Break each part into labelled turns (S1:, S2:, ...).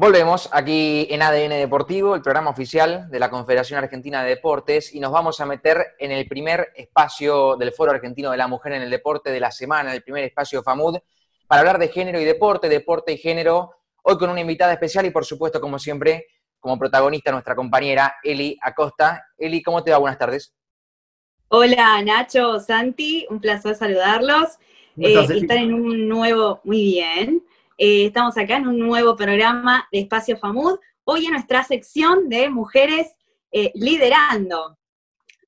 S1: Volvemos aquí en ADN Deportivo, el programa oficial de la Confederación Argentina de Deportes, y nos vamos a meter en el primer espacio del Foro Argentino de la Mujer en el Deporte de la semana, el primer espacio FAMUD, para hablar de género y deporte, deporte y género, hoy con una invitada especial y por supuesto, como siempre, como protagonista nuestra compañera Eli Acosta. Eli, ¿cómo te va? Buenas tardes.
S2: Hola Nacho, Santi, un placer saludarlos. Eh, están en un nuevo, muy bien, eh, estamos acá en un nuevo programa de Espacio FAMUD, hoy en nuestra sección de mujeres eh, liderando.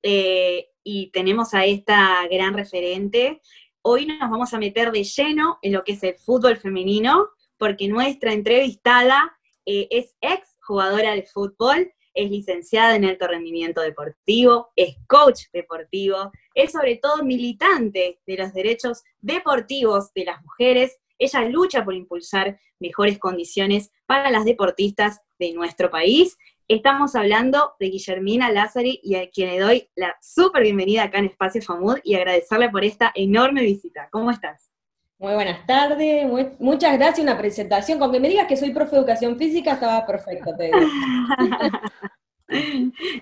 S2: Eh, y tenemos a esta gran referente. Hoy nos vamos a meter de lleno en lo que es el fútbol femenino, porque nuestra entrevistada es ex jugadora de fútbol, es licenciada en alto rendimiento deportivo, es coach deportivo, es sobre todo militante de los derechos deportivos de las mujeres ella lucha por impulsar mejores condiciones para las deportistas de nuestro país. Estamos hablando de Guillermina Lázari y a quien le doy la súper bienvenida acá en Espacio FAMUD y agradecerle por esta enorme visita. ¿Cómo estás?
S3: Muy buenas tardes, muchas gracias. Una presentación, con que me digas que soy profe de educación física, estaba perfecto, te digo.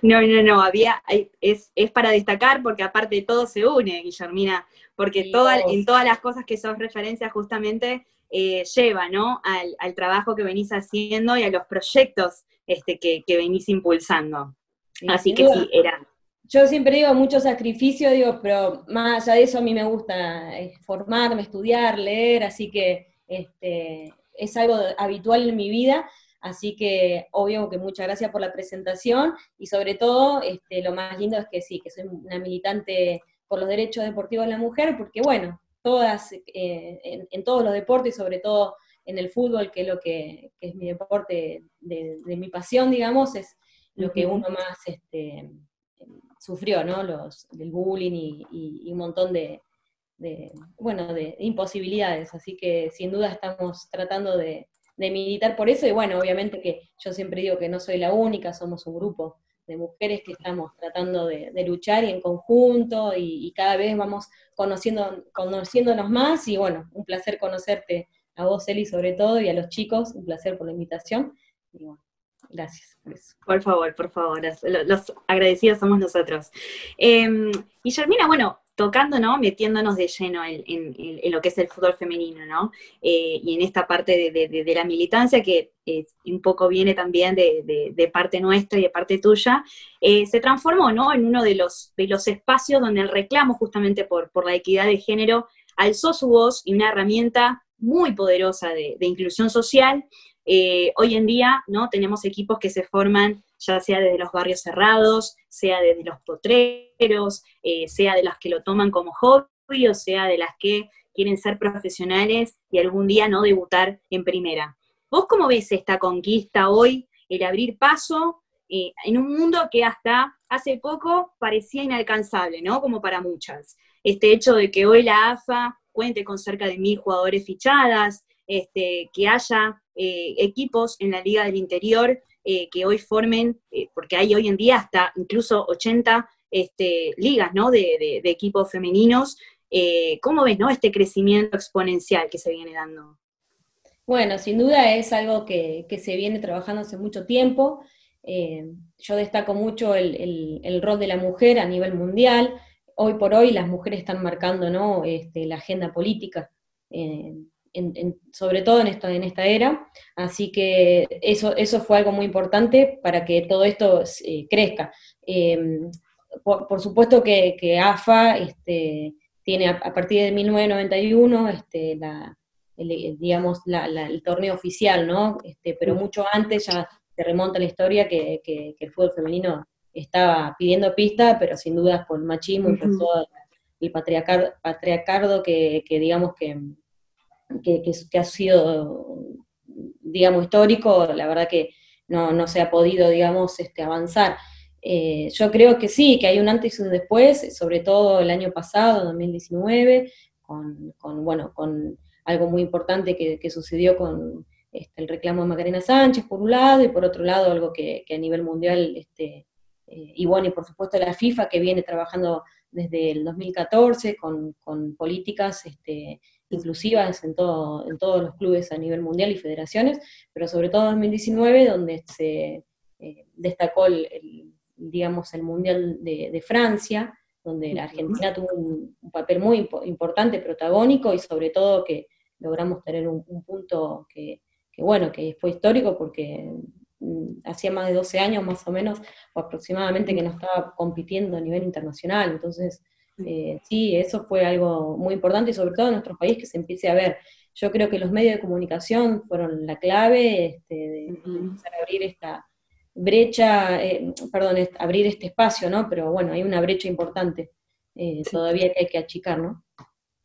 S2: No, no, no, había, es, es, para destacar porque aparte de todo se une, Guillermina, porque en todas las cosas que sos referencia justamente eh, lleva, ¿no? Al, trabajo que venís haciendo y a los proyectos este, que, venís impulsando. Así que sí, era.
S3: Yo siempre digo mucho sacrificio, digo, pero más allá de eso a mí me gusta eh, formarme, estudiar, leer, así que este, es algo habitual en mi vida, así que obvio que muchas gracias por la presentación y sobre todo este, lo más lindo es que sí, que soy una militante por los derechos deportivos de la mujer, porque bueno, todas, eh, en, todos los deportes, sobre todo en el fútbol, que es lo que, es mi deporte de, mi pasión, digamos, es lo que uno más este, sufrió, ¿no? Los, del bullying y, un montón de, bueno, de imposibilidades. Así que sin duda estamos tratando de, de militar por eso, y bueno, obviamente que yo siempre digo que no soy la única, somos un grupo de mujeres que estamos tratando de, luchar y en conjunto y, cada vez vamos conociendo, conociéndonos más y bueno, un placer conocerte a vos, Eli, sobre todo, y a los chicos, un placer por la invitación. Y bueno, gracias
S2: por eso. Por favor, por favor, los, agradecidos somos nosotros. Eh, Guillermina, bueno, tocando, ¿no? Metiéndonos de lleno en, lo que es el fútbol femenino, ¿no? Eh, y en esta parte de, la militancia que un poco viene también de, parte nuestra y de parte tuya, eh, se transformó, ¿no? En uno de los, de los espacios donde el reclamo justamente por, por la equidad de género alzó su voz y una herramienta muy poderosa de, inclusión social. Eh, hoy en día, ¿no? Tenemos equipos que se forman ya sea desde los barrios cerrados, sea desde los potreros, eh, sea de las que lo toman como hobby o sea de las que quieren ser profesionales y algún día no debutar en primera. ¿Vos cómo ves esta conquista hoy, el abrir paso eh, en un mundo que hasta hace poco parecía inalcanzable, ¿no? Como para muchas. Este hecho de que hoy la AFA cuente con cerca de mil jugadores fichadas, este, que haya eh, equipos en la Liga del Interior eh, que hoy formen, eh, porque hay hoy en día hasta incluso 80 este, ligas ¿no? de, equipos femeninos. Eh, ¿Cómo ves ¿no? este crecimiento exponencial que se viene dando?
S3: Bueno, sin duda es algo que, se viene trabajando hace mucho tiempo. yo destaco mucho el, rol de la mujer a nivel mundial. Hoy por hoy las mujeres están marcando ¿no? este, la agenda política sobre todo en, esto, en esta era. Así que eso, eso fue algo muy importante para que todo esto eh, crezca. Em, por, supuesto que, AFA este, tiene a, partir de 1991 este, la, el, digamos, el torneo oficial, ¿no? Este, pero mucho antes ya se remonta la historia que, el fútbol femenino estaba pidiendo pista, pero sin dudas por machismo y por todo el patriarcado que, digamos que, que, ha sido, digamos, histórico, la verdad que no, se ha podido, digamos, este, avanzar. Eh, yo creo que sí, que hay un antes y un después, sobre todo el año pasado, 2019, con, bueno, con algo muy importante que, sucedió con este, el reclamo de Macarena Sánchez, por un lado, y por otro lado, algo que, a nivel mundial, este, y bueno, y por supuesto la FIFA, que viene trabajando desde el 2014 con, con políticas este, inclusivas en, todo, en todos los clubes a nivel mundial y federaciones, pero sobre todo en 2019, donde se eh, destacó el, digamos, el Mundial de, Francia, donde la Argentina tuvo un, papel muy importante, protagónico, y sobre todo que logramos tener un, punto que, bueno, que fue histórico porque hacía más de 12 años más o menos, o aproximadamente, que no estaba compitiendo a nivel internacional, entonces eh, sí, eso fue algo muy importante y sobre todo en nuestro país que se empiece a ver. Yo creo que los medios de comunicación fueron la clave este, de, empezar a abrir esta brecha, eh, perdón, abrir este espacio, ¿no? Pero bueno, hay una brecha importante eh, todavía que hay que achicar, ¿no?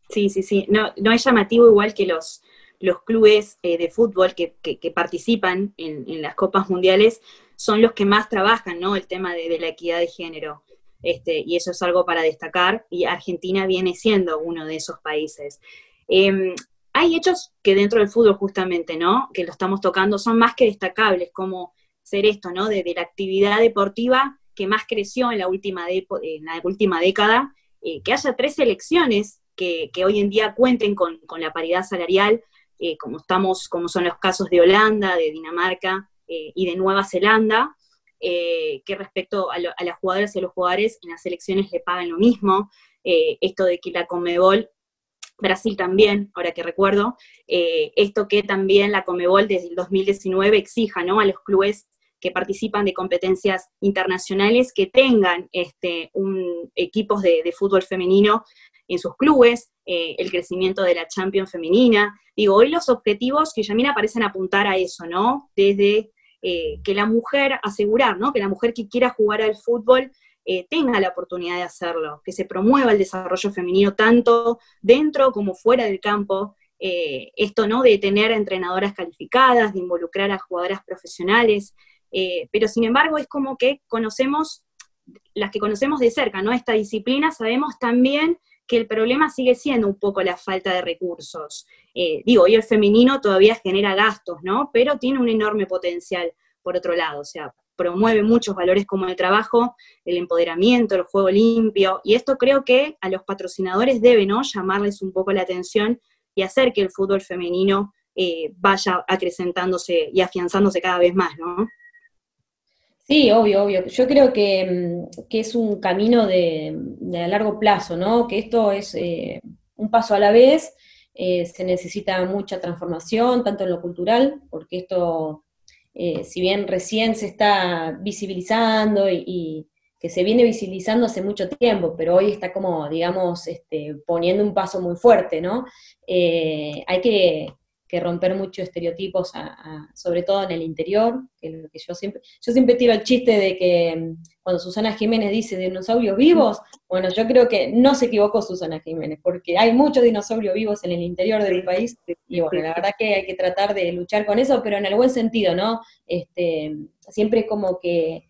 S2: Sí, sí, sí. No, no es llamativo igual que los, los clubes de fútbol que, participan en, las copas mundiales son los que más trabajan, ¿no? El tema de la equidad de género. Este, y eso es algo para destacar, y Argentina viene siendo uno de esos países. Em, hay hechos que dentro del fútbol justamente, ¿no? Que lo estamos tocando, son más que destacables, como ser esto, ¿no? De, la actividad deportiva que más creció en la última, en la última década, eh, que haya tres selecciones que, hoy en día cuenten con, la paridad salarial, eh, como, estamos, como son los casos de Holanda, de Dinamarca eh, y de Nueva Zelanda, eh, que respecto a, las jugadoras y a los jugadores en las elecciones le pagan lo mismo. Esto de que la Comebol, Brasil también, ahora que recuerdo, esto que también la Comebol desde el 2019 exija ¿no? a los clubes que participan de competencias internacionales que tengan este, un, equipos de, fútbol femenino en sus clubes, el crecimiento de la Champions femenina. Digo, hoy los objetivos que ya parecen apuntar a eso, ¿no? Desde eh, que la mujer, asegurar, ¿no? Que la mujer que quiera jugar al fútbol eh, tenga la oportunidad de hacerlo, que se promueva el desarrollo femenino tanto dentro como fuera del campo. Eh, esto, ¿no? De tener entrenadoras calificadas, de involucrar a jugadoras profesionales, pero sin embargo es como que conocemos, las que conocemos de cerca, ¿no? Esta disciplina, sabemos también que el problema sigue siendo un poco la falta de recursos. Eh, digo, y el femenino todavía genera gastos, ¿no? Pero tiene un enorme potencial por otro lado, o sea, promueve muchos valores como el trabajo, el empoderamiento, el juego limpio, y esto creo que a los patrocinadores debe, ¿no? Llamarles un poco la atención y hacer que el fútbol femenino eh, vaya acrecentándose y afianzándose cada vez más, ¿no?
S3: Sí, obvio, obvio. Yo creo que, mm, es un camino de, a largo plazo, ¿no? Que esto es eh, un paso a la vez, eh, se necesita mucha transformación, tanto en lo cultural, porque esto, eh, si bien recién se está visibilizando y, que se viene visibilizando hace mucho tiempo, pero hoy está como, digamos, este, poniendo un paso muy fuerte, ¿no? hay que romper muchos estereotipos, sobre todo en el interior, que lo que yo siempre, yo siempre tiro el chiste de que mm, cuando Susana Jiménez dice dinosaurios vivos, bueno, yo creo que no se equivocó Susana Jiménez, porque hay muchos dinosaurios vivos en el interior del país, y bueno, la verdad que hay que tratar de luchar con eso, pero en el buen sentido, ¿no? Este, siempre como que...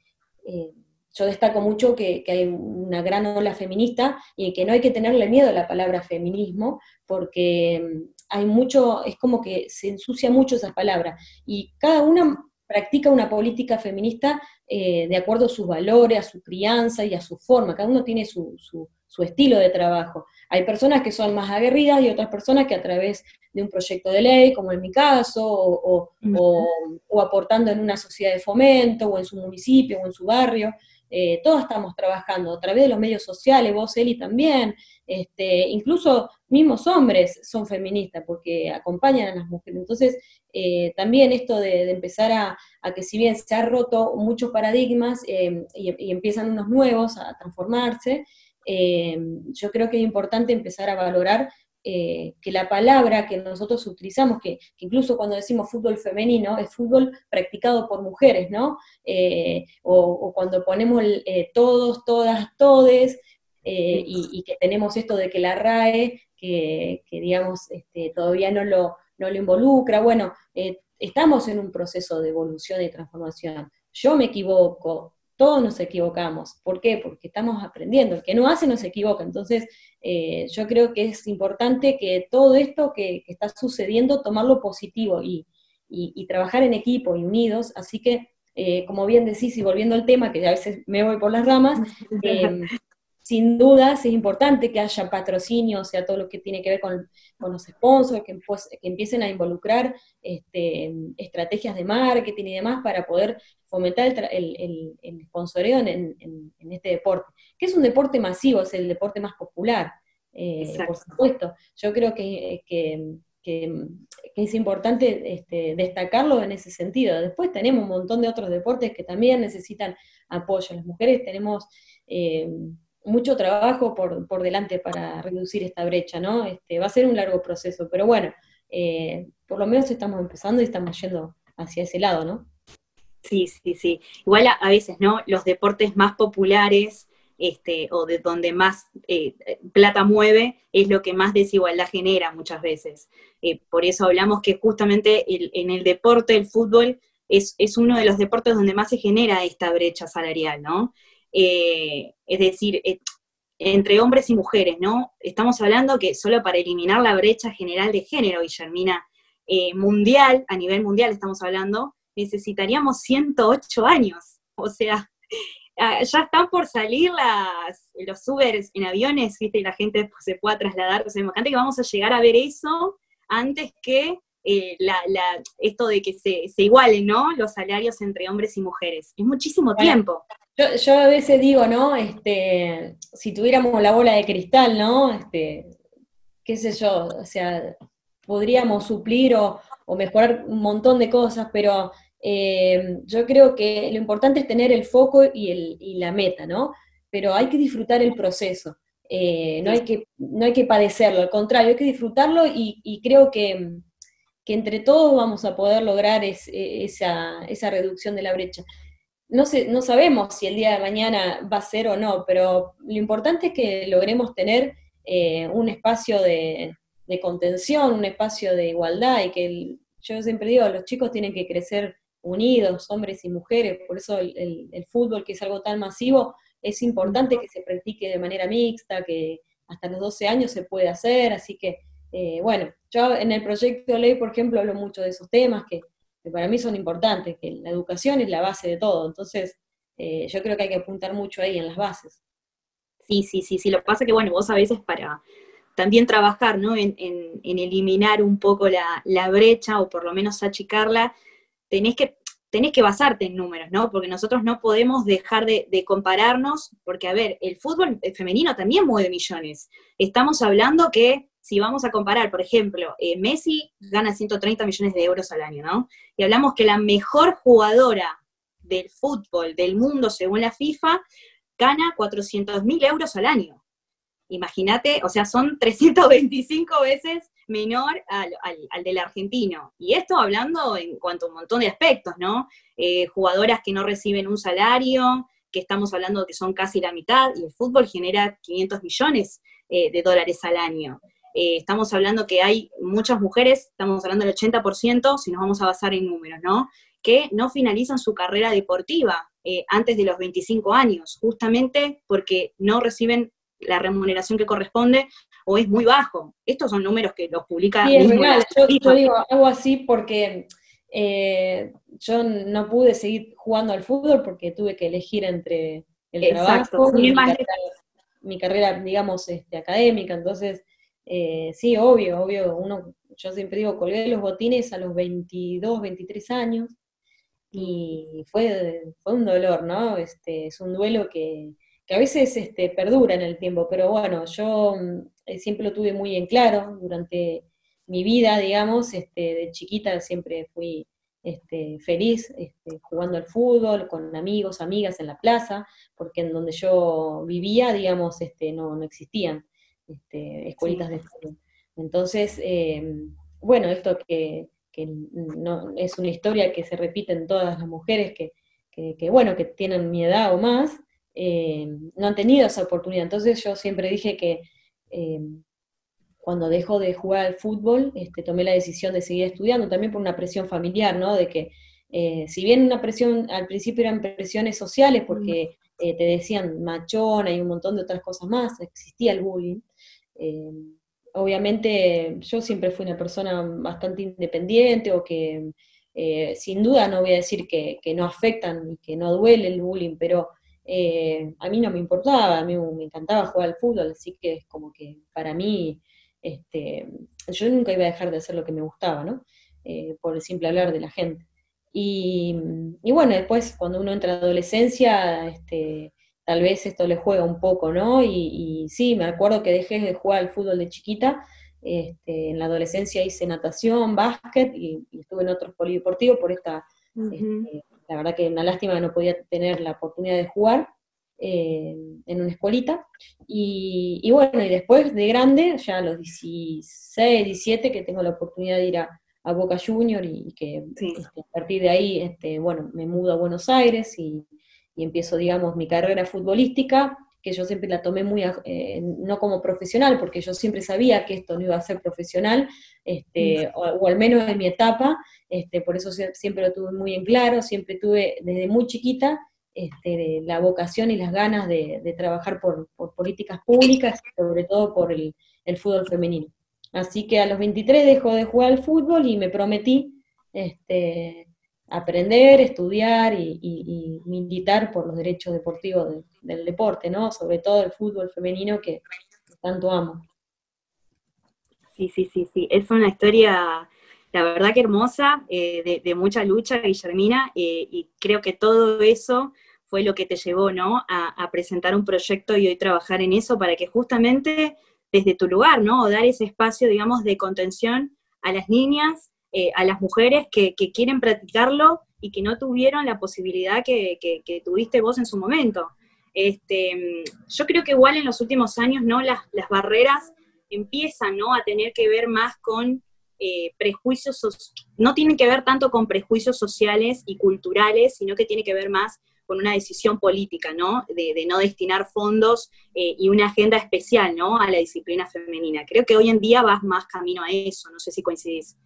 S3: Eh, yo destaco mucho que, que, hay una gran ola feminista y que no hay que tenerle miedo a la palabra feminismo, porque mm, hay mucho, es como que se ensucia mucho esas palabras, y cada una practica una política feminista eh, de acuerdo a sus valores, a su crianza y a su forma, cada uno tiene su, su, estilo de trabajo. Hay personas que son más aguerridas y otras personas que a través de un proyecto de ley, como en mi caso, o, o aportando en una sociedad de fomento, o en su municipio, o en su barrio, eh, todos estamos trabajando a través de los medios sociales, vos, Eli, también, este, incluso mismos hombres son feministas porque acompañan a las mujeres. Entonces, eh, también esto de, empezar a, que si bien se ha roto muchos paradigmas eh, y, empiezan unos nuevos a transformarse, yo creo que es importante empezar a valorar eh, que la palabra que nosotros utilizamos, que, incluso cuando decimos fútbol femenino, es fútbol practicado por mujeres, ¿no? Eh, o, cuando ponemos eh, todos, todas, todes, y, que tenemos esto de que la RAE, que, digamos, este, todavía no lo, no lo involucra, bueno, estamos en un proceso de evolución y transformación. Yo me equivoco, todos nos equivocamos. ¿Por qué? Porque estamos aprendiendo. El que no hace no se equivoca. Entonces, eh, yo creo que es importante que todo esto que, está sucediendo, tomarlo positivo y, trabajar en equipo y unidos. Así que, eh, como bien decís, y volviendo al tema, que a veces me voy por las ramas, eh, sin dudas es importante que haya patrocinio, o sea, todo lo que tiene que ver con, los sponsors, que, empiecen a involucrar este, estrategias de marketing y demás para poder fomentar el, el, sponsoreo en, este deporte, que es un deporte masivo, es el deporte más popular, eh, por supuesto. Yo creo que, es importante este, destacarlo en ese sentido. Después tenemos un montón de otros deportes que también necesitan apoyo. Las mujeres tenemos... Eh, mucho trabajo por, por, delante para reducir esta brecha, ¿no? Este, va a ser un largo proceso, pero bueno, eh, por lo menos estamos empezando y estamos yendo hacia ese lado, ¿no?
S2: Sí, sí, sí. Igual a, veces, ¿no? Los deportes más populares este, o de donde más eh, plata mueve es lo que más desigualdad genera muchas veces. Eh, por eso hablamos que justamente en el deporte, el fútbol, es, es, uno de los deportes donde más se genera esta brecha salarial, ¿no? Eh, es decir, eh, entre hombres y mujeres, ¿no? Estamos hablando que solo para eliminar la brecha general de género, Guillermina, eh, mundial, a nivel mundial estamos hablando, necesitaríamos 108 años. O sea, ah, ya están por salir las, los Ubers en aviones, ¿viste? Y la gente pues, se pueda trasladar. O sea, imagínate que vamos a llegar a ver eso antes que esto de que se, se, igualen, ¿no? Los salarios entre hombres y mujeres. Es muchísimo tiempo.
S3: Yo, a veces digo, ¿no? Este, si tuviéramos la bola de cristal, ¿no? Este, qué sé yo, o sea, podríamos suplir o, mejorar un montón de cosas, pero eh, yo creo que lo importante es tener el foco y, el, y la meta, ¿no? Pero hay que disfrutar el proceso, eh, no, hay que, no hay que padecerlo, al contrario, hay que disfrutarlo y, creo que, entre todos vamos a poder lograr esa, esa reducción de la brecha no, no sabemos si el día de mañana va a ser o no, pero lo importante es que logremos tener eh, un espacio de, contención, un espacio de igualdad y que yo siempre digo, los chicos tienen que crecer unidos, hombres y mujeres, por eso el, fútbol, que es algo tan masivo, es importante que se practique de manera mixta, que hasta los 12 años se puede hacer, así que, eh, bueno, yo en el proyecto ley, por ejemplo, hablo mucho de esos temas, que que para mí son importantes, que la educación es la base de todo, entonces eh, yo creo que hay que apuntar mucho ahí en las bases.
S2: Sí, sí, sí, sí, lo que pasa es que, bueno, vos a veces para también trabajar, ¿no? En, eliminar un poco la, brecha o por lo menos achicarla, tenés que, tenés que basarte en números, ¿no? Porque nosotros no podemos dejar de, de compararnos, porque, a ver, el fútbol femenino también mueve millones. Estamos hablando que si vamos a comparar, por ejemplo, eh, Messi gana 130 millones de euros al año, ¿no? Y hablamos que la mejor jugadora del fútbol del mundo, según la FIFA, gana 400 mil euros al año. Imagínate, o sea, son 325 veces menor al, del argentino. Y esto hablando en cuanto a un montón de aspectos, ¿no? Eh, jugadoras que no reciben un salario, que estamos hablando que son casi la mitad, y el fútbol genera 500 millones eh, de dólares al año. Eh, estamos hablando que hay muchas mujeres, estamos hablando del 80%, si nos vamos a basar en números, ¿no? Que no finalizan su carrera deportiva eh, antes de los 25 años, justamente porque no reciben la remuneración que corresponde o es muy bajo. Estos son números que los publica.
S3: Sí, es real. Yo, digo algo así porque eh, yo no pude seguir jugando al fútbol porque tuve que elegir entre el trabajo y mi carrera, digamos, este, académica. Entonces, eh, sí, obvio, obvio, uno, yo siempre digo, colgué los botines a los 22, 23 años y fue, fue un dolor, ¿no? Este, es un duelo que, a veces este, perdura en el tiempo, pero bueno, yo mm, siempre lo tuve muy en claro durante mi vida, digamos, este, de chiquita siempre fui este, feliz este, jugando al fútbol, con amigos, amigas en la plaza, porque en donde yo vivía, digamos, este, no, no existían este, escuelitas de fútbol. Entonces, eh, bueno, esto que, no, es una historia que se repite en todas las mujeres que, bueno, que tienen mi edad o más, eh, no han tenido esa oportunidad. Entonces yo siempre dije que eh, cuando dejo de jugar al fútbol, este, tomé la decisión de seguir estudiando, también por una presión familiar, ¿no? De que, si bien una presión, al principio eran presiones sociales, porque te decían machona y un montón de otras cosas más, existía el bullying, eh, obviamente yo siempre fui una persona bastante independiente o que eh, sin duda no voy a decir que, no afectan y que no duele el bullying, pero eh, a mí no me importaba, a mí me encantaba jugar al fútbol, así que es como que para mí, este, yo nunca iba a dejar de hacer lo que me gustaba, ¿no? Eh, por el simple hablar de la gente. Y, bueno, después cuando uno entra a adolescencia, este, tal vez esto le juega un poco, ¿no? Y, sí, me acuerdo que dejé de jugar al fútbol de chiquita, este, en la adolescencia hice natación, básquet y, estuve en otros polideportivos por esta la verdad que una lástima que no podía tener la oportunidad de jugar eh, en una escuelita. Y, bueno, y después de grande, ya a los 16, 17, que tengo la oportunidad de ir a, Boca Junior y, que este, a partir de ahí, este, bueno, me mudo a Buenos Aires y, empiezo, digamos, mi carrera futbolística, que yo siempre la tomé muy, eh, no como profesional, porque yo siempre sabía que esto no iba a ser profesional, este, mm. o, al menos en mi etapa, este, por eso siempre lo tuve muy en claro, siempre tuve desde muy chiquita este, la vocación y las ganas de, trabajar por, políticas públicas, sobre todo por el, fútbol femenino. Así que a los 23 dejo de jugar al fútbol y me prometí este, aprender, estudiar y, militar por los derechos deportivos del deporte, ¿no? Sobre todo el fútbol femenino que tanto amo.
S2: Sí, sí, sí, sí. Es una historia, la verdad que hermosa, eh, de, mucha lucha, Guillermina, eh, y creo que todo eso fue lo que te llevó, ¿no? A, presentar un proyecto y hoy trabajar en eso para que justamente desde tu lugar, ¿no? O dar ese espacio, digamos, de contención a las niñas, eh, a las mujeres que, quieren practicarlo y que no tuvieron la posibilidad que, tuviste vos en su momento. Este, yo creo que igual en los últimos años, ¿no? Las, las barreras empiezan ¿no? a tener que ver más con eh, prejuicios, no tienen que ver tanto con prejuicios sociales y culturales, sino que tiene que ver más con una decisión política, ¿no? De, no destinar fondos eh, y una agenda especial, ¿no? A la disciplina femenina. Creo que hoy en día vas más camino a eso, no sé si coincidís.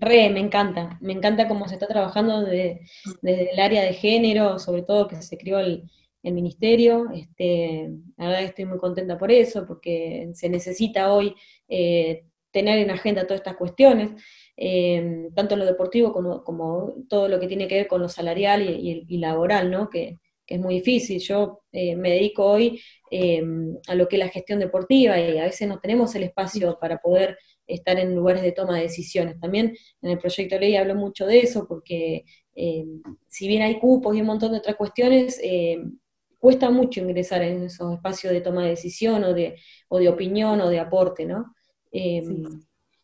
S3: Re, me encanta, me encanta cómo se está trabajando desde, el área de género, sobre todo que se creó el, el ministerio. Este, la verdad estoy muy contenta por eso, porque se necesita hoy eh, tener en agenda todas estas cuestiones, eh, tanto lo deportivo como, todo lo que tiene que ver con lo salarial y, laboral, ¿no? Que, es muy difícil. Yo eh, me dedico hoy a lo que es la gestión deportiva y a veces no tenemos el espacio para poder estar en lugares de toma de decisiones. También en el proyecto de ley hablo mucho de eso, porque si bien hay cupos y un montón de otras cuestiones, cuesta mucho ingresar en esos espacios de toma de decisión o de, o de opinión o de aporte, ¿no?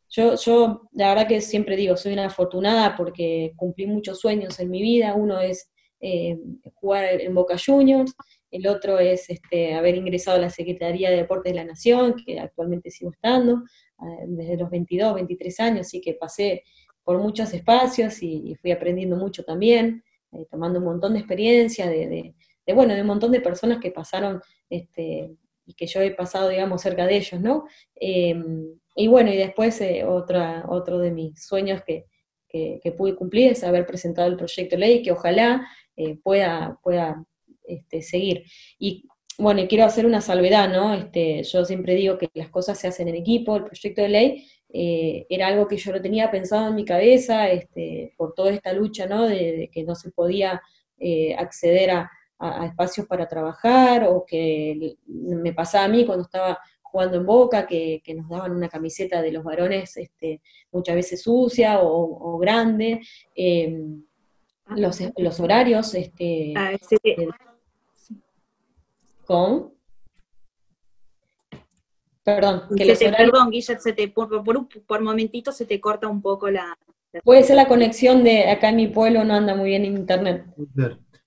S3: Yo, yo, la verdad que siempre digo, soy una afortunada porque cumplí muchos sueños en mi vida. Uno es em, jugar en Boca Juniors, el otro es este, haber ingresado a la Secretaría de Deportes de la Nación, que actualmente sigo estando, eh, desde los 22, 23 años, así que pasé por muchos espacios y, fui aprendiendo mucho también, eh, tomando un montón de experiencia, de, de, bueno, de un montón de personas que pasaron, este, y que yo he pasado, digamos, cerca de ellos, ¿no? Y bueno, y después eh, otro de mis sueños que, que, pude cumplir es haber presentado el proyecto de ley, que ojalá eh, pueda, pueda este, seguir. Y bueno, y quiero hacer una salvedad, ¿no? Este, yo siempre digo que las cosas se hacen en equipo, el proyecto de ley eh, era algo que yo no tenía pensado en mi cabeza, este, por toda esta lucha, ¿no? de que no se podía acceder a, a, espacios para trabajar, o que me pasaba a mí cuando estaba jugando en Boca, que, nos daban una camiseta de los varones este, muchas veces sucia o, grande, em, ah. los, horarios, este, ah, eh, ¿Con?
S2: Perdón, que los Perdón, Guillermo, por, por, por, momentito se te corta un poco la,
S3: Puede ser la conexión de acá en mi pueblo, no anda muy bien en internet.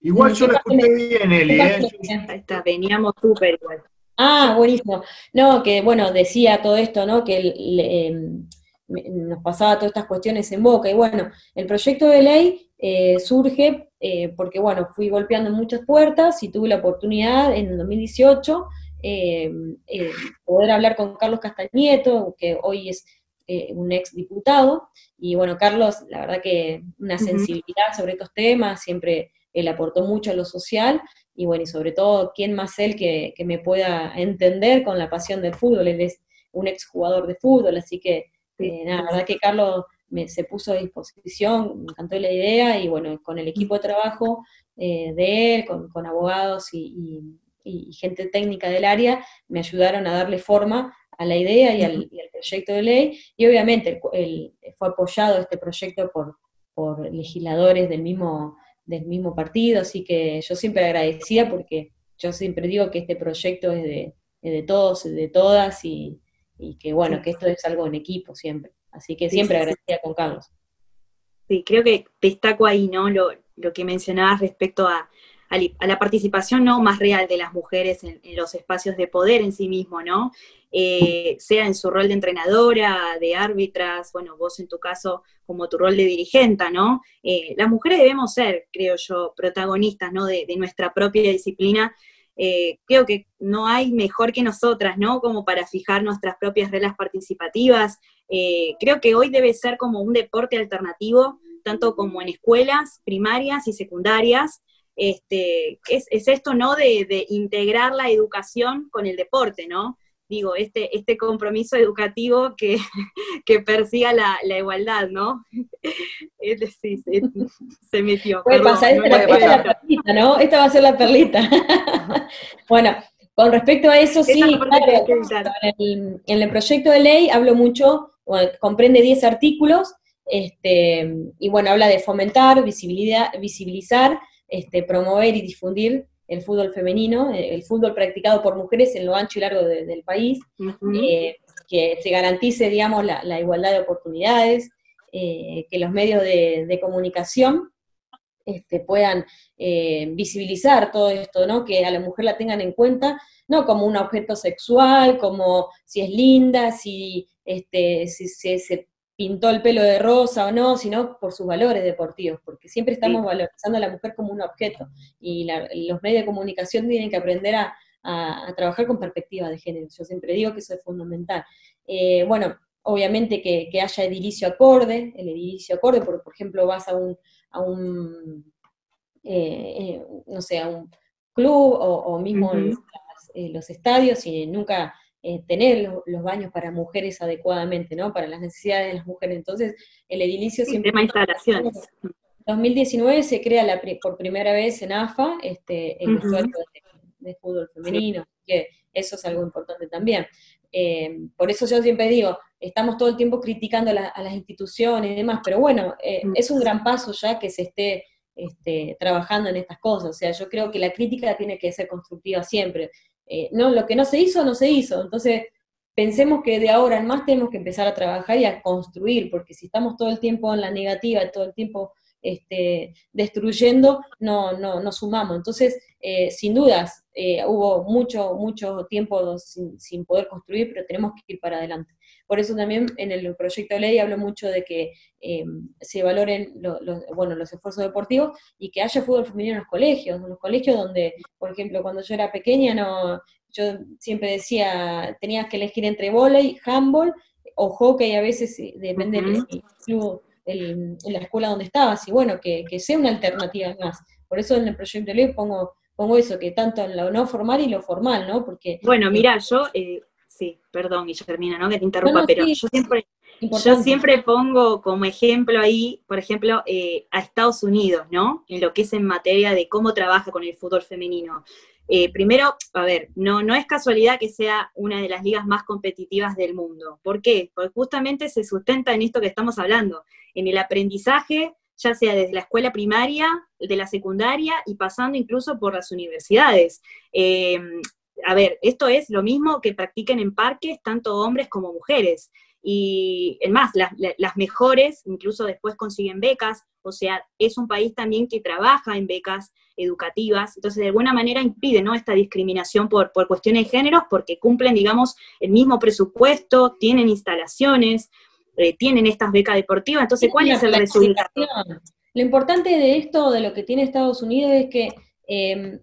S4: Igual yo lo escuché bien, Eli. ¿eh?
S2: Ahí está, veníamos súper igual.
S3: Ah, buenísimo. No, que bueno, decía todo esto, ¿no? Que em, nos pasaba todas estas cuestiones en boca. Y bueno, el proyecto de ley eh, surge eh, porque, bueno, fui golpeando muchas puertas y tuve la oportunidad en el 2018 em, poder hablar con Carlos Castañeto, que hoy es un ex diputado. Y bueno, Carlos, la verdad que una sensibilidad sobre estos temas, siempre él aportó mucho a lo social y bueno, y sobre todo, ¿quién más él que, me pueda entender con la pasión del fútbol? Él es un exjugador de fútbol, así que eh, nada, la verdad que Carlos se puso a disposición, me encantó la idea y bueno, con el equipo de trabajo eh, de él, con, abogados y, gente técnica del área, me ayudaron a darle forma a la idea y al, proyecto de ley, y obviamente fue apoyado este proyecto por, por legisladores del mismo, del mismo partido, así que yo siempre agradecida porque yo siempre digo que este proyecto es de, de todos, de todas, y, que bueno, que esto es algo en equipo siempre. Así que siempre agradecida con Carlos.
S2: Sí, creo que destaco ahí, ¿no? Lo, lo que mencionabas respecto a, a, la participación no más real de las mujeres en, los espacios de poder en sí mismo, ¿no? Eh, sea en su rol de entrenadora, de árbitras, bueno, vos en tu caso como tu rol de dirigente, ¿no? Eh, las mujeres debemos ser, creo yo, protagonistas, ¿no? De, nuestra propia disciplina. Eh, creo que no hay mejor que nosotras, ¿no? Como para fijar nuestras propias reglas participativas. creo que hoy debe ser como un deporte alternativo, tanto como en escuelas primarias y secundarias, este, es, esto, ¿no? De, integrar la educación con el deporte, ¿no? Digo, este, este compromiso educativo que, que persiga la, igualdad, ¿no? sí, se, metió.
S3: Puede pasar, esta, la perlita, ¿no? Esta va a ser la perlita. bueno, con respecto a eso, sí, claro, en, el, proyecto de ley hablo mucho, comprende 10 artículos, este, y bueno, habla de fomentar, visibilidad, visibilizar este, promover y difundir el fútbol femenino, eh, el fútbol practicado por mujeres en lo ancho y largo del país, eh, que se garantice, digamos, la, igualdad de oportunidades, eh, que los medios de, comunicación este, puedan visibilizar todo esto, ¿no? Que a la mujer la tengan en cuenta, no como un objeto sexual, como si es linda, si, este, si se pintó el pelo de rosa o no, sino por sus valores deportivos, porque siempre estamos valorizando a la mujer como un objeto y, los medios de comunicación tienen que aprender a, trabajar con perspectiva de género. Yo siempre digo que eso es fundamental. Eh, bueno, obviamente que, haya edilicio acorde, el edilicio acorde, porque por ejemplo vas a un, a un eh, eh, no sé, a un club o, mismo en los estadios y nunca eh, tener los, baños para mujeres adecuadamente, ¿no? Para las necesidades de las mujeres. Entonces, el edilicio siempre...
S2: Tema instalaciones.
S3: En 2019 se crea la, por primera vez en AFA este, el uh de, fútbol femenino, que eso es algo importante también. Eh, por eso yo siempre digo, estamos todo el tiempo criticando a las instituciones y demás, pero bueno, eh, mm. es un gran paso ya que se esté este, trabajando en estas cosas. O sea, yo creo que la crítica tiene que ser constructiva siempre. Eh, no, lo que no se hizo, no se hizo. Entonces, pensemos que de ahora en más tenemos que empezar a trabajar y a construir, porque si estamos todo el tiempo en la negativa, todo el tiempo este, destruyendo, no, no, no sumamos. Entonces, eh, sin dudas, eh, hubo mucho, mucho tiempo sin, sin, poder construir, pero tenemos que ir para adelante. Por eso también en el proyecto de ley hablo mucho de que eh, se valoren bueno, los esfuerzos deportivos y que haya fútbol femenino en los colegios, en los colegios donde, por ejemplo, cuando yo era pequeña, no, yo siempre decía, tenías que elegir entre volei, handball o hockey, a veces depende del club, en la escuela donde estabas, y bueno, que, sea una alternativa más. Por eso en el proyecto de ley pongo pongo eso, que tanto en lo no formal y lo formal, ¿no? Porque...
S2: Bueno, mira, yo eh, sí, perdón, Guillermina, ¿no? Que te interrumpa, pero yo siempre, yo siempre pongo como ejemplo ahí, por ejemplo, eh, a Estados Unidos, ¿no? En lo que es en materia de cómo trabaja con el fútbol femenino. Eh, primero, a ver, no, no es casualidad que sea una de las ligas más competitivas del mundo. ¿Por qué? Porque justamente se sustenta en esto que estamos hablando, en el aprendizaje, ya sea desde la escuela primaria, de la secundaria y pasando incluso por las universidades. Eh, a ver, esto es lo mismo que practiquen en parques tanto hombres como mujeres. Y es más, las, mejores incluso después consiguen becas, o sea, es un país también que trabaja en becas educativas, entonces de alguna manera impide ¿no? esta discriminación por, por cuestiones de género porque cumplen, digamos, el mismo presupuesto, tienen instalaciones, eh, tienen estas becas deportivas, entonces ¿cuál es el resultado?
S3: Lo importante de esto, de lo que tiene Estados Unidos, es que eh,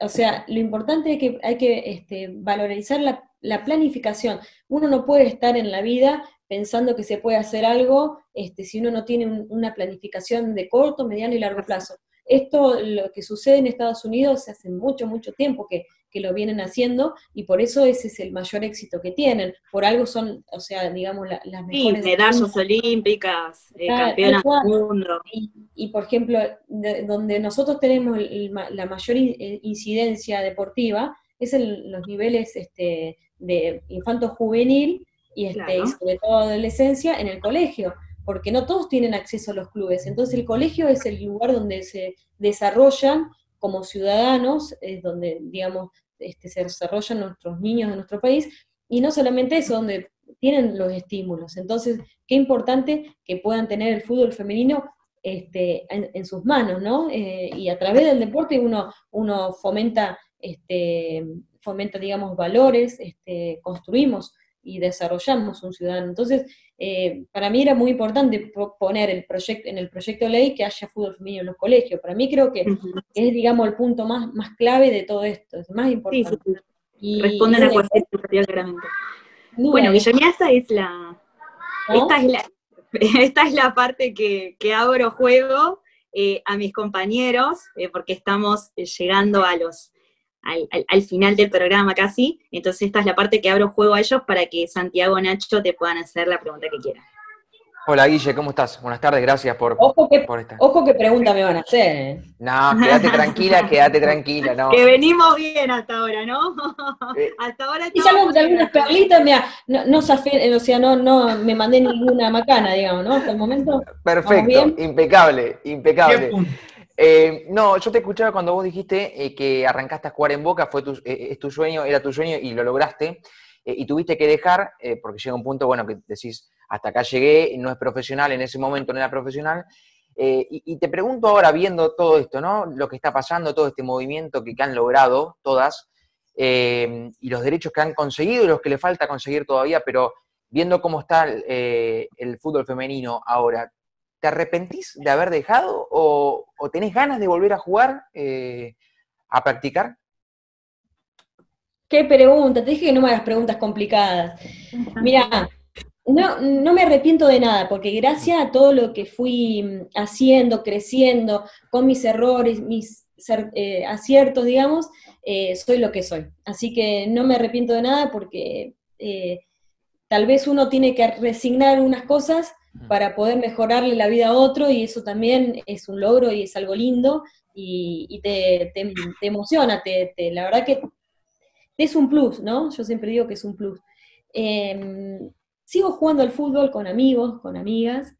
S3: o sea, lo importante es que hay que este, valorizar la, planificación. Uno no puede estar en la vida pensando que se puede hacer algo este, si uno no tiene una planificación de corto, mediano y largo plazo. Esto, lo que sucede en Estados Unidos hace mucho, mucho tiempo que, que lo vienen haciendo y por eso ese es el mayor éxito que tienen. Por algo son, o sea, digamos, las mejores.
S2: Sí, medallas olímpicas, eh, campeonas del mundo.
S3: Y, por ejemplo, donde nosotros tenemos la mayor eh, incidencia deportiva es en los niveles este, de infanto juvenil y, este, y sobre todo adolescencia en el colegio porque no todos tienen acceso a los clubes. Entonces el colegio es el lugar donde se desarrollan como ciudadanos, es donde, digamos, este, se desarrollan nuestros niños de nuestro país, y no solamente eso, donde tienen los estímulos. Entonces, qué importante que puedan tener el fútbol femenino este, en, sus manos, ¿no? Eh, y a través del deporte uno, uno fomenta, este, fomenta, digamos, valores, este, construimos y desarrollamos un ciudadano. Entonces, eh, para mí era muy importante poner el proyecto, en el proyecto de ley que haya fútbol femenino en los colegios. Para mí creo que es, digamos, el punto más, más clave de todo esto, es más importante.
S2: Y, Responde a la cuestión claramente. Bueno, Guillermina, esta es la, esta es la, esta es la parte que, que abro juego eh, a mis compañeros, eh, porque estamos llegando a los al, final del programa casi. Entonces esta es la parte que abro juego a ellos para que Santiago Nacho te puedan hacer la pregunta que quieran.
S1: Hola Guille, ¿cómo estás? Buenas tardes, gracias por,
S3: ojo que, Ojo qué pregunta me van a hacer. ¿eh?
S1: No, quédate tranquila, quédate tranquila, no.
S2: Que venimos bien hasta ahora, ¿no? Eh, hasta ahora
S3: Y salvo de algunas perlitas, mira, no, no, o sea, no, no me mandé ninguna macana, digamos, ¿no? Hasta el momento.
S1: Perfecto, impecable, impecable. Eh, no, yo te escuchaba cuando vos dijiste eh, que arrancaste a jugar en Boca, fue tu, eh, es tu sueño, era tu sueño y lo lograste, y tuviste que dejar, porque llega un punto, bueno, que decís, hasta acá llegué, no es profesional, en ese momento no era profesional, y, te pregunto ahora, viendo todo esto, ¿no? Lo que está pasando, todo este movimiento que, han logrado todas, y los derechos que han conseguido y los que le falta conseguir todavía, pero viendo cómo está el fútbol femenino ahora, ¿Te arrepentís de haber dejado o, tenés ganas de volver a jugar, eh, a practicar?
S3: Qué pregunta, te dije que no me hagas preguntas complicadas. Mira, no, no, me arrepiento de nada, porque gracias a todo lo que fui mm, haciendo, creciendo, con mis errores, mis eh, aciertos, digamos, eh, soy lo que soy. Así que no me arrepiento de nada porque tal vez uno tiene que resignar unas cosas para poder mejorarle la vida a otro y eso también es un logro y es algo lindo y, te, emociona, te, la verdad que es un plus, ¿no? Yo siempre digo que es un plus. Em, sigo jugando al fútbol con amigos, con amigas,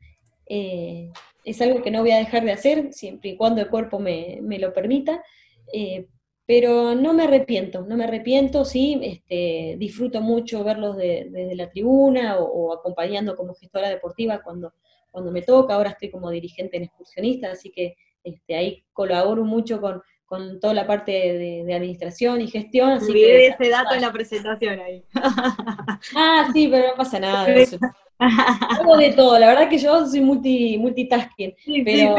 S3: eh, es algo que no voy a dejar de hacer siempre y cuando el cuerpo me, lo permita, eh, pero no me arrepiento, no me arrepiento, sí, este, disfruto mucho verlos desde la tribuna o, acompañando como gestora deportiva cuando, cuando me toca, ahora estoy como dirigente en excursionista, así que este, ahí colaboro mucho con, toda la parte de, administración y gestión. Así
S2: que, ese dato en la presentación ahí.
S3: ah, sí, pero no pasa nada. Hago de todo, la verdad que yo soy multi, multitasking, pero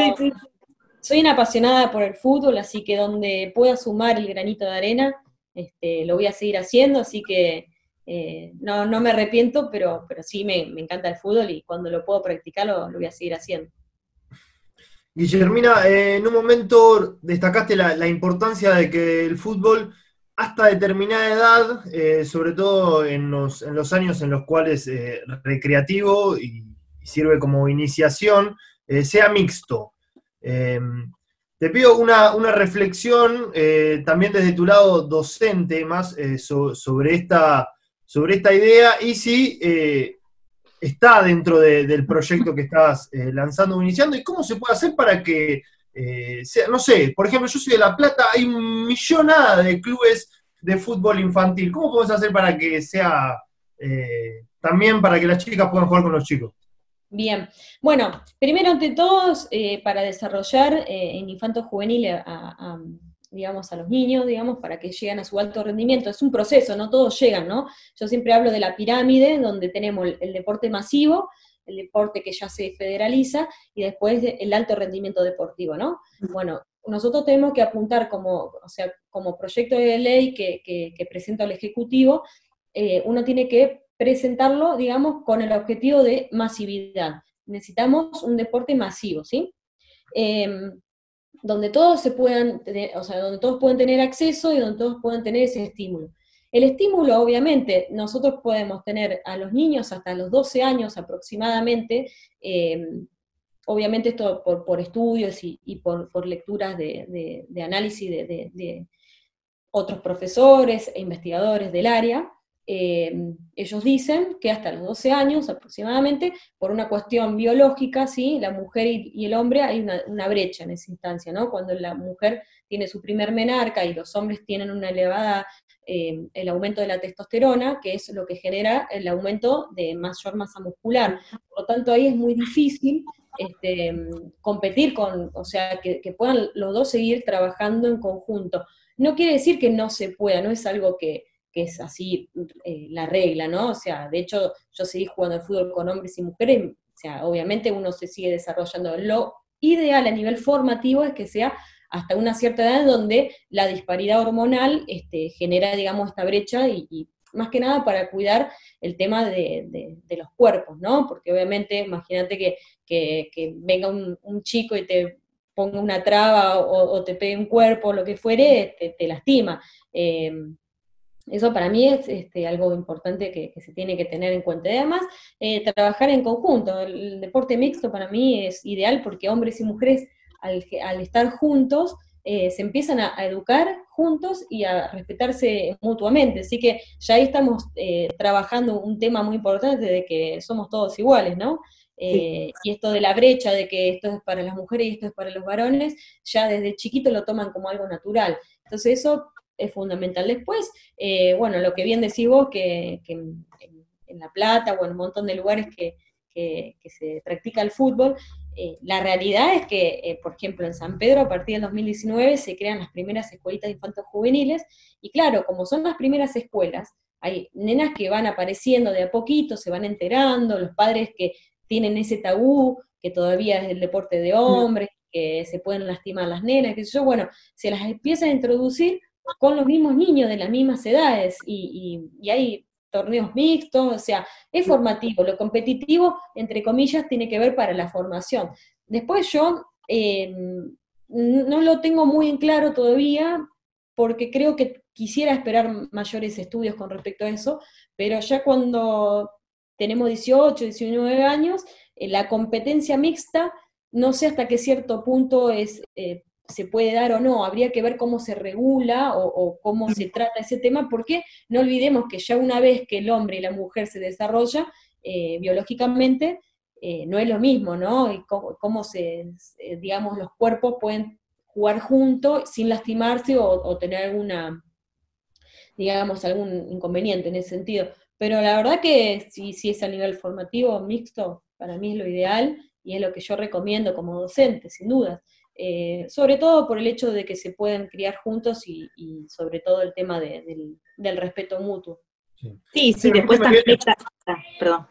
S3: soy una apasionada por el fútbol, así que donde pueda sumar el granito de arena, este, lo voy a seguir haciendo, así que eh, no, me arrepiento, pero, pero sí me, encanta el fútbol y cuando lo puedo practicar lo, voy a seguir haciendo.
S4: Guillermina, eh, en un momento destacaste la, importancia de que el fútbol, hasta determinada edad, eh, sobre todo en los, en los, años en los cuales recreativo y, sirve como iniciación, sea mixto. Em, te pido una, reflexión eh, también desde tu lado docente más eh, sobre, esta, sobre esta idea y si eh, está dentro del proyecto que estás lanzando o iniciando y cómo se puede hacer para que sea, no sé, por ejemplo, yo soy de La Plata, hay millonada de clubes de fútbol infantil. ¿Cómo podemos hacer para que sea también para que las chicas puedan jugar con los chicos?
S3: Bien, bueno, primero ante todos, eh, para desarrollar eh, en infanto juvenil a, digamos, a los niños, digamos, para que lleguen a su alto rendimiento. Es un proceso, no todos llegan, ¿no? Yo siempre hablo de la pirámide, donde tenemos el, deporte masivo, el deporte que ya se federaliza, y después el alto rendimiento deportivo, ¿no? Bueno, nosotros tenemos que apuntar como, o sea, como proyecto de ley que, que, presenta el Ejecutivo, eh, uno tiene que presentarlo, digamos, con el objetivo de masividad. Necesitamos un deporte masivo, ¿sí? Em, donde todos se puedan tener, o sea, donde todos pueden tener acceso y donde todos puedan tener ese estímulo. El estímulo, obviamente, nosotros podemos tener a los niños hasta los 12 años aproximadamente, eh, obviamente esto por, estudios y, por, lecturas de, análisis de, otros profesores e investigadores del área, eh, ellos dicen que hasta los 12 años aproximadamente, por una cuestión biológica, ¿sí? la mujer y, el hombre hay una, brecha en esa instancia, ¿no? cuando la mujer tiene su primer menarca y los hombres tienen una elevada eh, el aumento de la testosterona, que es lo que genera el aumento de mayor masa muscular. Por lo tanto, ahí es muy difícil este, competir con, o sea, que, puedan los dos seguir trabajando en conjunto. No quiere decir que no se pueda, no es algo que, es así eh, la regla, ¿no? O sea, de hecho, yo seguí jugando al fútbol con hombres y mujeres, o sea, obviamente uno se sigue desarrollando. Lo ideal a nivel formativo es que sea hasta una cierta edad donde la disparidad hormonal este, genera, digamos, esta brecha y, más que nada para cuidar el tema de, los cuerpos, ¿no? Porque obviamente, imagínate que, venga un, chico y te ponga una traba o, te pegue un cuerpo, lo que fuere, te, lastima. Eh, eso para mí es este, algo importante que, se tiene que tener en cuenta. Y además, eh, trabajar en conjunto. El deporte mixto para mí es ideal porque hombres y mujeres al, estar juntos, eh, se empiezan a, educar juntos y a respetarse mutuamente. Así que ya ahí estamos eh, trabajando un tema muy importante de que somos todos iguales, ¿no? Eh, y esto de la brecha, de que esto es para las mujeres y esto es para los varones, ya desde chiquito lo toman como algo natural. Entonces eso es fundamental. Después, bueno, lo que bien decís vos, que, en, La Plata o en un montón de lugares que, que se practica el fútbol, eh, la realidad es que, eh, por ejemplo, en San Pedro a partir del 2019 se crean las primeras escuelitas de infantos juveniles y claro, como son las primeras escuelas, hay nenas que van apareciendo de a poquito, se van enterando, los padres que tienen ese tabú, que todavía es el deporte de hombres, que se pueden lastimar las nenas, que yo, bueno, se las empieza a introducir con los mismos niños de las mismas edades y, y, y hay torneos mixtos, o sea, es formativo, lo competitivo, entre comillas, tiene que ver para la formación. Después yo eh, no lo tengo muy en claro todavía, porque creo que quisiera esperar mayores estudios con respecto a eso, pero ya cuando tenemos 18, 19 años, eh, la competencia mixta, no sé hasta qué cierto punto es eh, se puede dar o no, habría que ver cómo se regula o, cómo se trata ese tema, porque no olvidemos que ya una vez que el hombre y la mujer se desarrolla eh, biológicamente, eh, no es lo mismo, ¿no? Y cómo, se, digamos, los cuerpos pueden jugar juntos sin lastimarse o, tener alguna, digamos, algún inconveniente en ese sentido. Pero la verdad que si, si es a nivel formativo mixto, para mí es lo ideal y es lo que yo recomiendo como docente, sin dudas. Eh, sobre todo por el hecho de que se pueden criar juntos y, sobre todo el tema del, respeto mutuo.
S2: Sí, sí, después también
S4: ah, perdón.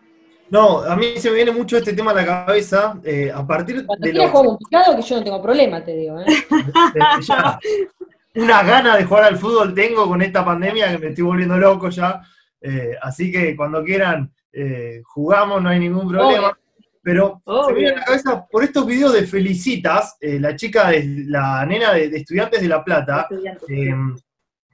S4: No, a mí se me viene mucho este tema a la cabeza, eh, a partir
S3: de los... juego un picado que yo no tengo problema, te digo. ¿eh?
S4: una gana de jugar al fútbol tengo con esta pandemia que me estoy volviendo loco ya, así que cuando quieran jugamos, no hay ningún problema. Pero se me viene a la cabeza por estos videos de Felicitas, eh, la chica, de, la nena de, Estudiantes de La Plata, em,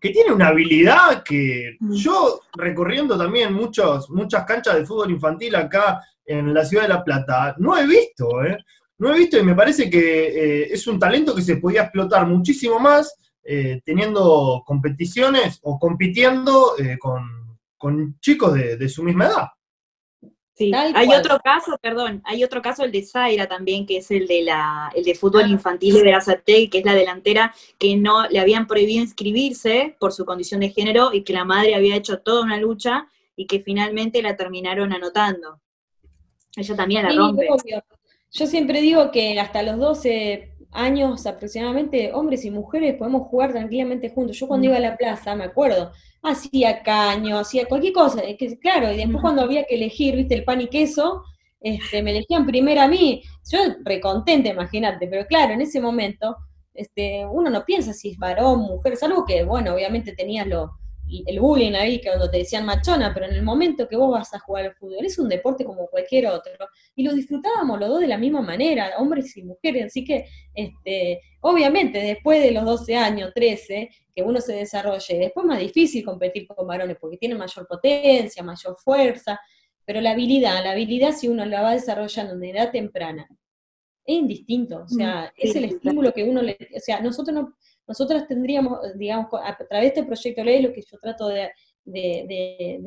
S4: que tiene una habilidad que mm. yo, recorriendo también muchos, muchas canchas de fútbol infantil acá en la ciudad de La Plata, no he visto, ¿eh? No he visto y me parece que eh, es un talento que se podía explotar muchísimo más eh, teniendo competiciones o compitiendo con, con, chicos de su misma edad.
S2: Sí, hay otro caso, perdón, hay otro caso, el de Zaira también, que es el de la, el de fútbol infantil de Verazate, que es la delantera que no le habían prohibido inscribirse por su condición de género y que la madre había hecho toda una lucha y que finalmente la terminaron anotando. Ella también la rompe.
S3: Yo siempre digo que hasta los 12 años aproximadamente, hombres y mujeres podemos jugar tranquilamente juntos. Yo cuando mm. iba a la plaza, me acuerdo, hacía caño, hacía cualquier cosa, que, claro, y después cuando había que elegir, viste, el pan y queso, este, me elegían primero a mí, yo recontenta, imagínate, pero claro, en ese momento, este, uno no piensa si es varón, mujer, salvo que, bueno, obviamente tenías lo, el bullying ahí, que cuando te decían machona, pero en el momento que vos vas a jugar al fútbol, es un deporte como cualquier otro, y lo disfrutábamos los dos de la misma manera, hombres y mujeres, así que, este, obviamente, después de los 12 años, 13, que uno se desarrolle, después es más difícil competir con varones, porque tienen mayor potencia, mayor fuerza, pero la habilidad, la habilidad si uno la va desarrollando en edad temprana, es indistinto, o sea, es el estímulo que uno le, o sea, nosotros no, nosotros tendríamos, digamos, a través de este proyecto de ley, lo que yo trato de,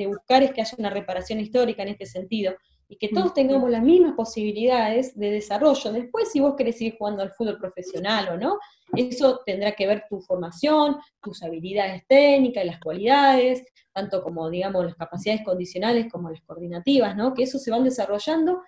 S3: buscar es que haya una reparación histórica en este sentido, y que todos tengamos las mismas posibilidades de desarrollo. Después, si vos querés ir jugando al fútbol profesional o no, eso tendrá que ver tu formación, tus habilidades técnicas, las cualidades, tanto como, digamos, las capacidades condicionales como las coordinativas, ¿no? Que eso se van desarrollando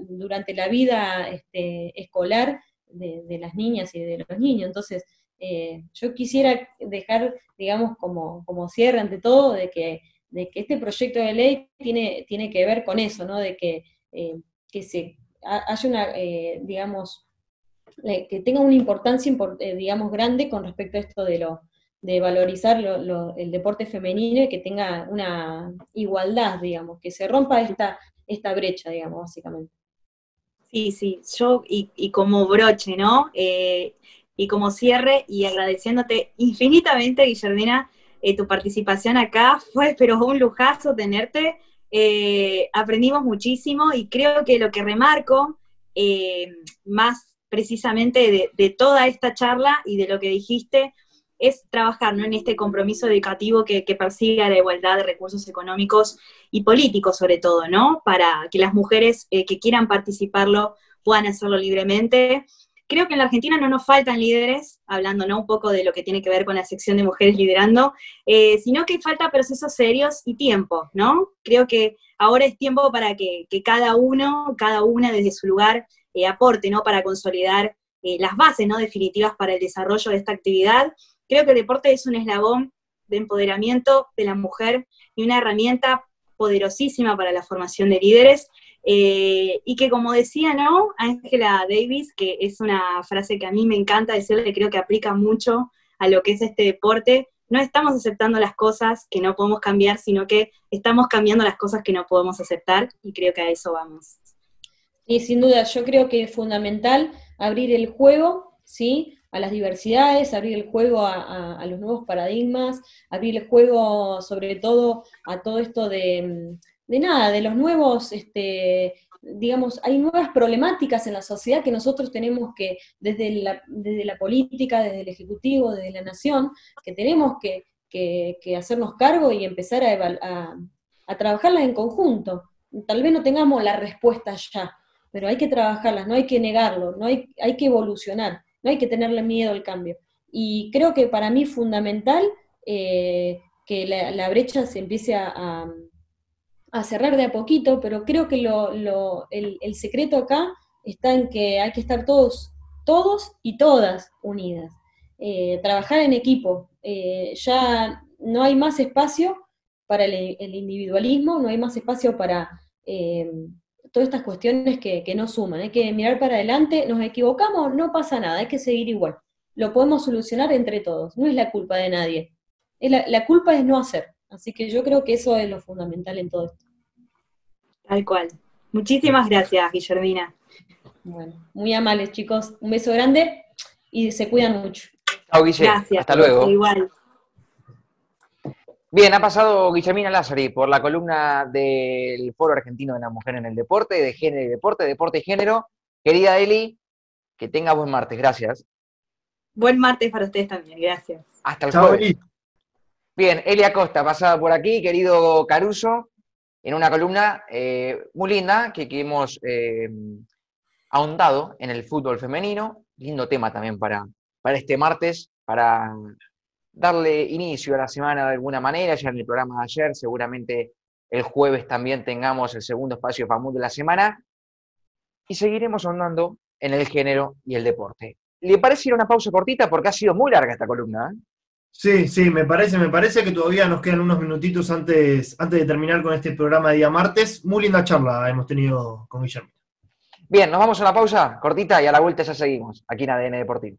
S3: durante la vida este, escolar de, de, las niñas y de los niños. Entonces, eh, yo quisiera dejar, digamos, como, como cierre ante todo, de que, de que este proyecto de ley tiene, tiene que ver con eso, ¿no? De que, eh, que se haya una, eh, digamos, que tenga una importancia, digamos, grande con respecto a esto de lo de valorizar el deporte femenino y que tenga una igualdad, digamos, que se rompa esta, esta brecha, digamos, básicamente.
S2: Sí, sí, yo y como broche, ¿no? Y como cierre y agradeciéndote infinitamente, Guillermina, eh, tu participación acá. Fue, pero un lujazo tenerte. Eh, aprendimos muchísimo y creo que lo que remarco eh, más precisamente de, toda esta charla y de lo que dijiste es trabajar ¿no? en este compromiso educativo que, que persiga la igualdad de recursos económicos y políticos sobre todo, ¿no? Para que las mujeres que quieran participarlo puedan hacerlo libremente Creo que en la Argentina no nos faltan líderes, hablando ¿no? un poco de lo que tiene que ver con la sección de mujeres liderando, eh, sino que falta procesos serios y tiempo, ¿no? Creo que ahora es tiempo para que, cada uno, cada una desde su lugar eh, aporte, ¿no? Para consolidar eh, las bases, ¿no? Definitivas para el desarrollo de esta actividad. Creo que el deporte es un eslabón de empoderamiento de la mujer y una herramienta poderosísima para la formación de líderes eh, y que como decía, ¿no? Angela Davis, que es una frase que a mí me encanta decirle, creo que aplica mucho a lo que es este deporte, no estamos aceptando las cosas que no podemos cambiar, sino que estamos cambiando las cosas que no podemos aceptar y creo que a eso vamos.
S3: Y sin duda, yo creo que es fundamental abrir el juego, ¿sí? A las diversidades, abrir el juego a, a los nuevos paradigmas, abrir el juego sobre todo a todo esto de de nada, de los nuevos, este, digamos, hay nuevas problemáticas en la sociedad que nosotros tenemos que, desde la, desde la política, desde el Ejecutivo, desde la Nación, que tenemos que, hacernos cargo y empezar a, a, trabajarlas en conjunto. Tal vez no tengamos la respuesta ya, pero hay que trabajarlas, no hay que negarlo, no hay, hay que evolucionar, no hay que tenerle miedo al cambio. Y creo que para mí es fundamental eh, que la, brecha se empiece a a cerrar de a poquito, pero creo que lo, el, secreto acá está en que hay que estar todos, todos y todas unidas. Eh, trabajar en equipo. Eh, ya no hay más espacio para el, individualismo, no hay más espacio para eh, todas estas cuestiones que, no suman. Hay que mirar para adelante, nos equivocamos, no pasa nada, hay que seguir igual. Lo podemos solucionar entre todos, no es la culpa de nadie. la culpa es no hacer. Así que yo creo que eso es lo fundamental en todo esto.
S2: Tal cual. Muchísimas gracias, Guillermina.
S3: Bueno, muy amables, chicos. Un beso grande y se cuidan mucho.
S1: Chao, Guille. Gracias. Hasta luego.
S2: Igual.
S1: Bien, ha pasado Guillermina Lázari por la columna del Foro Argentino de la Mujer en el Deporte, de Género y Deporte, Deporte y Género. Querida Eli, que tenga buen martes. Gracias.
S2: Buen martes para ustedes también. Gracias.
S1: Hasta el jueves. Bien, Eli Acosta, pasada por aquí. Querido Caruso, en una columna eh, muy linda que, hemos eh, ahondado en el fútbol femenino. Lindo tema también para, para este martes, para darle inicio a la semana de alguna manera. Ya en el programa de ayer, seguramente el jueves también tengamos el segundo espacio famoso de la semana. Y seguiremos ahondando en el género y el deporte. ¿Le parece ir a una pausa cortita? Porque ha sido muy larga esta columna. ¿eh?
S4: Sí, sí, me parece, me parece que todavía nos quedan unos minutitos antes, antes de terminar con este programa de día martes. Muy linda charla hemos tenido con Guillermo.
S1: Bien, nos vamos a una pausa cortita y a la vuelta ya seguimos aquí en ADN Deportivo.